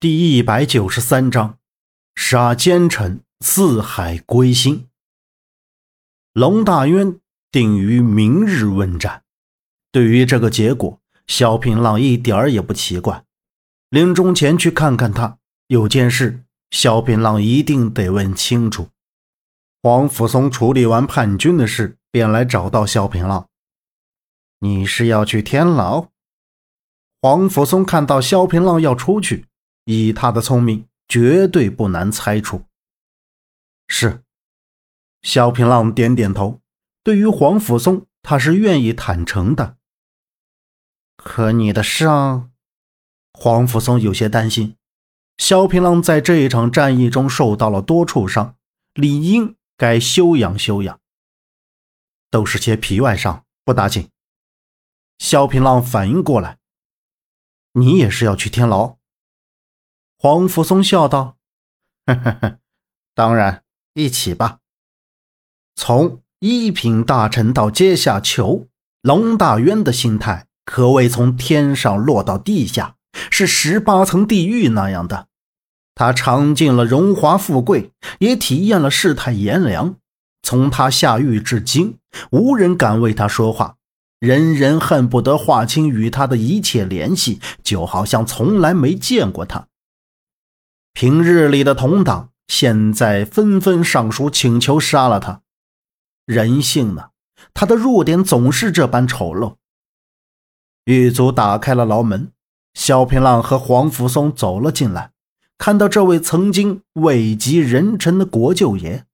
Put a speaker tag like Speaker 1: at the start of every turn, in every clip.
Speaker 1: 第一百九十三章，杀奸臣，四海归心。龙大渊定于明日问斩。对于这个结果，萧平浪一点儿也不奇怪。临终前去看看他，有件事，萧平浪一定得问清楚。黄甫松处理完叛军的事，便来找到萧平浪：“你是要去天牢？”黄甫松看到萧平浪要出去。以他的聪明，绝对不难猜出。是，萧平浪点点头。对于黄甫松，他是愿意坦诚的。可你的伤，黄甫松有些担心。萧平浪在这一场战役中受到了多处伤，理应该休养休养。都是些皮外伤，不打紧。萧平浪反应过来，你也是要去天牢？黄福松笑道：“呵呵呵，当然，一起吧。从一品大臣到阶下囚，龙大渊的心态可谓从天上落到地下，是十八层地狱那样的。他尝尽了荣华富贵，也体验了世态炎凉。从他下狱至今，无人敢为他说话，人人恨不得划清与他的一切联系，就好像从来没见过他。”平日里的同党，现在纷纷上书请求杀了他。人性呢？他的弱点总是这般丑陋。狱卒打开了牢门，萧平浪和黄福松走了进来，看到这位曾经位极人臣的国舅爷，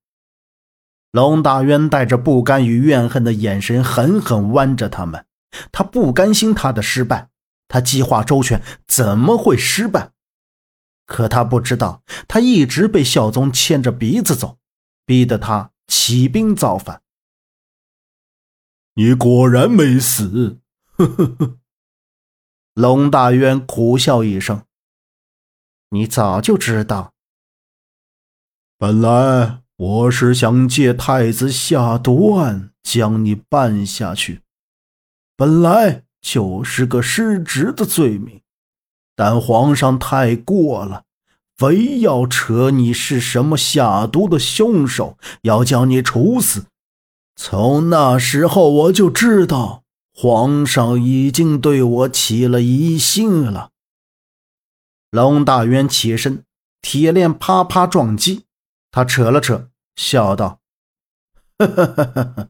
Speaker 1: 龙大渊带着不甘与怨恨的眼神，狠狠剜着他们。他不甘心他的失败，他计划周全，怎么会失败？可他不知道，他一直被孝宗牵着鼻子走，逼得他起兵造反。
Speaker 2: 你果然没死，呵呵呵。
Speaker 1: 龙大渊苦笑一声：“你早就知道。
Speaker 2: 本来我是想借太子下毒案将你办下去，本来就是个失职的罪名。”但皇上太过了，非要扯你是什么下毒的凶手，要将你处死。从那时候我就知道，皇上已经对我起了疑心了。
Speaker 1: 龙大渊起身，铁链啪啪撞击，他扯了扯，笑道：“
Speaker 2: 哈哈哈哈哈！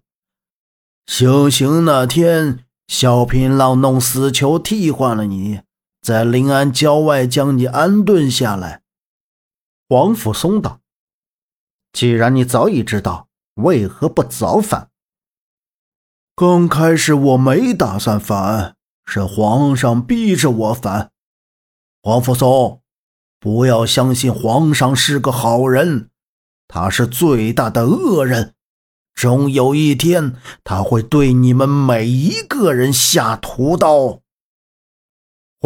Speaker 2: 行那天，小平浪弄死囚替换了你。”在临安郊外将你安顿下来。
Speaker 1: 黄甫松道：“既然你早已知道，为何不早反？”
Speaker 2: 刚开始我没打算反，是皇上逼着我反。黄甫松，不要相信皇上是个好人，他是最大的恶人。终有一天，他会对你们每一个人下屠刀。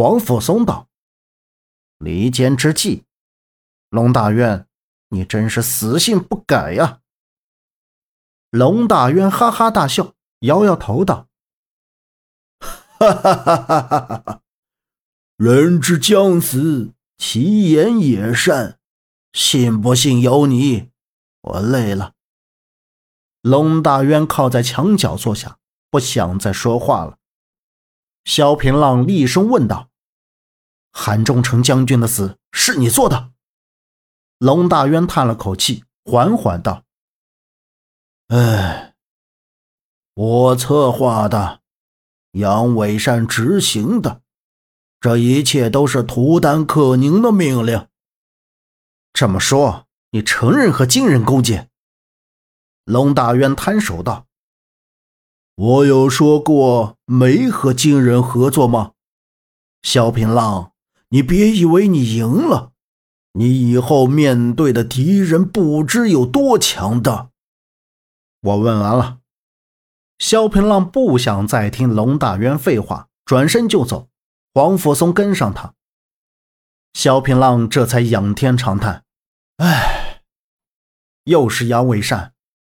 Speaker 1: 黄甫松道：“离间之计，龙大渊，你真是死性不改呀！”龙大渊哈哈大笑，摇摇头道：“
Speaker 2: 哈哈哈哈哈哈！人之将死，其言也善，信不信由你。我累了。”
Speaker 1: 龙大渊靠在墙角坐下，不想再说话了。萧平浪厉声问道。韩忠诚将军的死是你做的？龙大渊叹了口气，缓缓道：“
Speaker 2: 哎，我策划的，杨伟善执行的，这一切都是图丹克宁的命令。
Speaker 1: 这么说，你承认和金人勾结？”龙大渊摊手道：“
Speaker 2: 我有说过没和金人合作吗？”萧平浪。你别以为你赢了，你以后面对的敌人不知有多强大。
Speaker 1: 我问完了，萧平浪不想再听龙大渊废话，转身就走。黄甫松跟上他，萧平浪这才仰天长叹：“唉，又是杨伟善，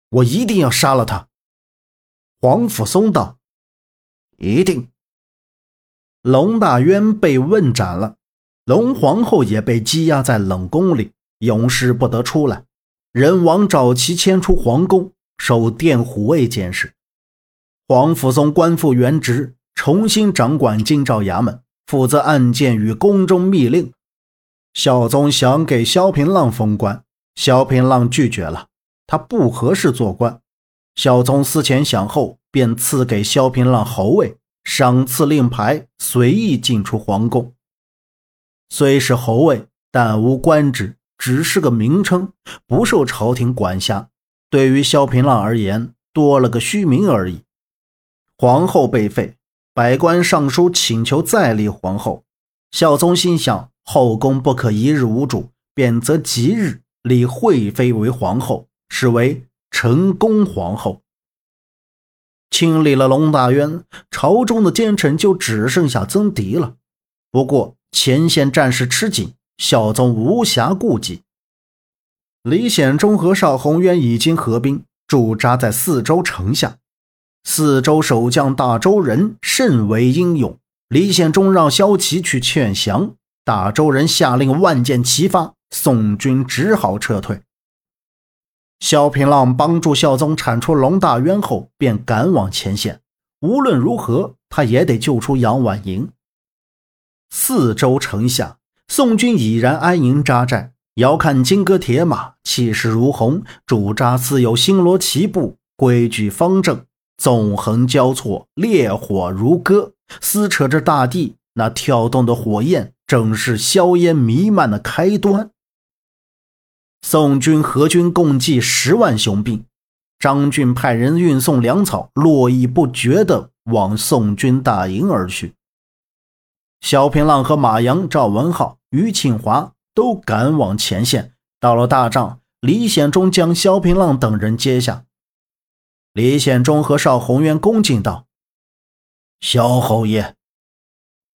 Speaker 1: 我一定要杀了他。”黄甫松道：“一定。”龙大渊被问斩了。龙皇后也被羁押在冷宫里，永世不得出来。人王赵齐迁出皇宫，守殿虎卫监视。皇甫嵩官复原职，重新掌管京兆衙门，负责案件与宫中密令。孝宗想给萧平浪封官，萧平浪拒绝了，他不合适做官。孝宗思前想后，便赐给萧平浪侯位，赏赐令牌，随意进出皇宫。虽是侯位，但无官职，只是个名称，不受朝廷管辖。对于萧平浪而言，多了个虚名而已。皇后被废，百官上书请求再立皇后。孝宗心想后宫不可一日无主，便择吉日立惠妃为皇后，是为成功皇后。清理了龙大渊，朝中的奸臣就只剩下曾迪了。不过前线战事吃紧，孝宗无暇顾及。李显忠和邵宏渊已经合兵驻扎在四周城下。四周守将大周人甚为英勇，李显忠让萧齐去劝降，大周人下令万箭齐发，宋军只好撤退。萧平浪帮助孝宗铲除龙大渊后，便赶往前线。无论如何，他也得救出杨婉莹。四周城下，宋军已然安营扎寨，遥看金戈铁马，气势如虹，主扎自有星罗棋布，规矩方正。纵横交错，烈火如歌，撕扯着大地。那跳动的火焰，正是硝烟弥漫的开端。宋军和军共计十万雄兵，张俊派人运送粮草，络绎不绝地往宋军大营而去。萧平浪和马阳、赵文浩、于庆华都赶往前线。到了大帐，李显忠将萧平浪等人接下。李显忠和邵宏渊恭敬道：“萧侯爷。”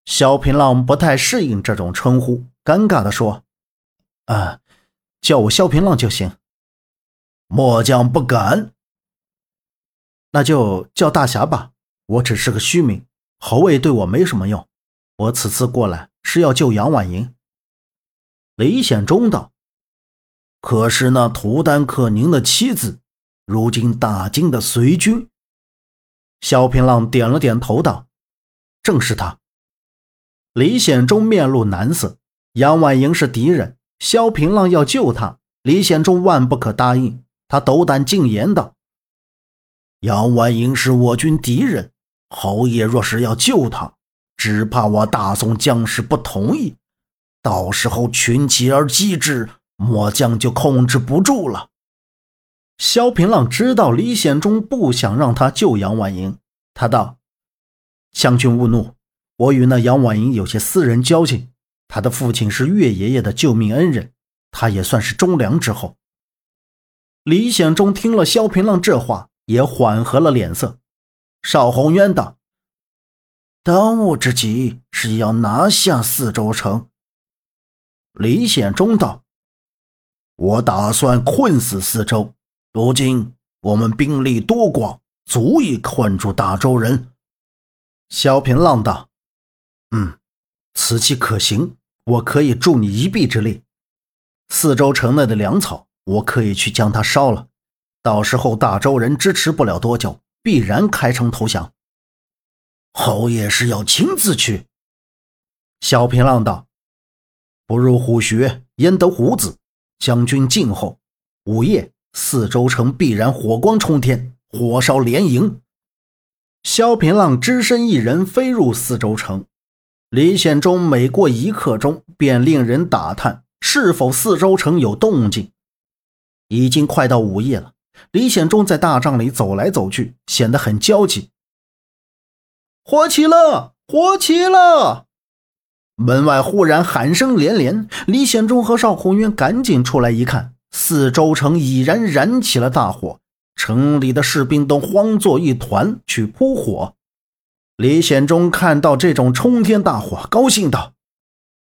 Speaker 1: 萧平浪不太适应这种称呼，尴尬地说：“啊，叫我萧平浪就行。”末将不敢。那就叫大侠吧。我只是个虚名，侯位对我没什么用。我此次过来是要救杨婉莹。李显忠道：“可是那图丹克宁的妻子？”如今大金的随军，萧平浪点了点头，道：“正是他。”李显忠面露难色。杨婉莹是敌人，萧平浪要救他，李显忠万不可答应。他斗胆进言道：“杨婉莹是我军敌人，侯爷若是要救他，只怕我大宋将士不同意，到时候群起而击之，末将就控制不住了。”萧平浪知道李显忠不想让他救杨婉莹，他道：“将军勿怒，我与那杨婉莹有些私人交情。他的父亲是岳爷爷的救命恩人，他也算是忠良之后。”李显忠听了萧平浪这话，也缓和了脸色。邵宏渊道：“当务之急是要拿下四周城。”李显忠道：“我打算困死四周。”如今我们兵力多广，足以困住大周人。萧平浪道：“嗯，此计可行，我可以助你一臂之力。四周城内的粮草，我可以去将它烧了。到时候大周人支持不了多久，必然开城投降。侯爷是要亲自去？”萧平浪道：“不入虎穴，焉得虎子？将军静候，午夜。”四周城必然火光冲天，火烧连营。萧平浪只身一人飞入四周城。李显忠每过一刻钟，便令人打探是否四周城有动静。已经快到午夜了，李显忠在大帐里走来走去，显得很焦急。火起了，火起了！门外忽然喊声连连。李显忠和邵宏渊赶紧出来一看。四周城已然燃起了大火，城里的士兵都慌作一团去扑火。李显忠看到这种冲天大火，高兴道：“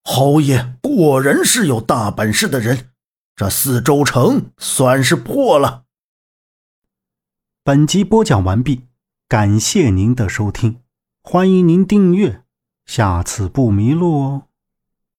Speaker 1: 侯爷果然是有大本事的人，这四周城算是破了。”
Speaker 3: 本集播讲完毕，感谢您的收听，欢迎您订阅，下次不迷路哦。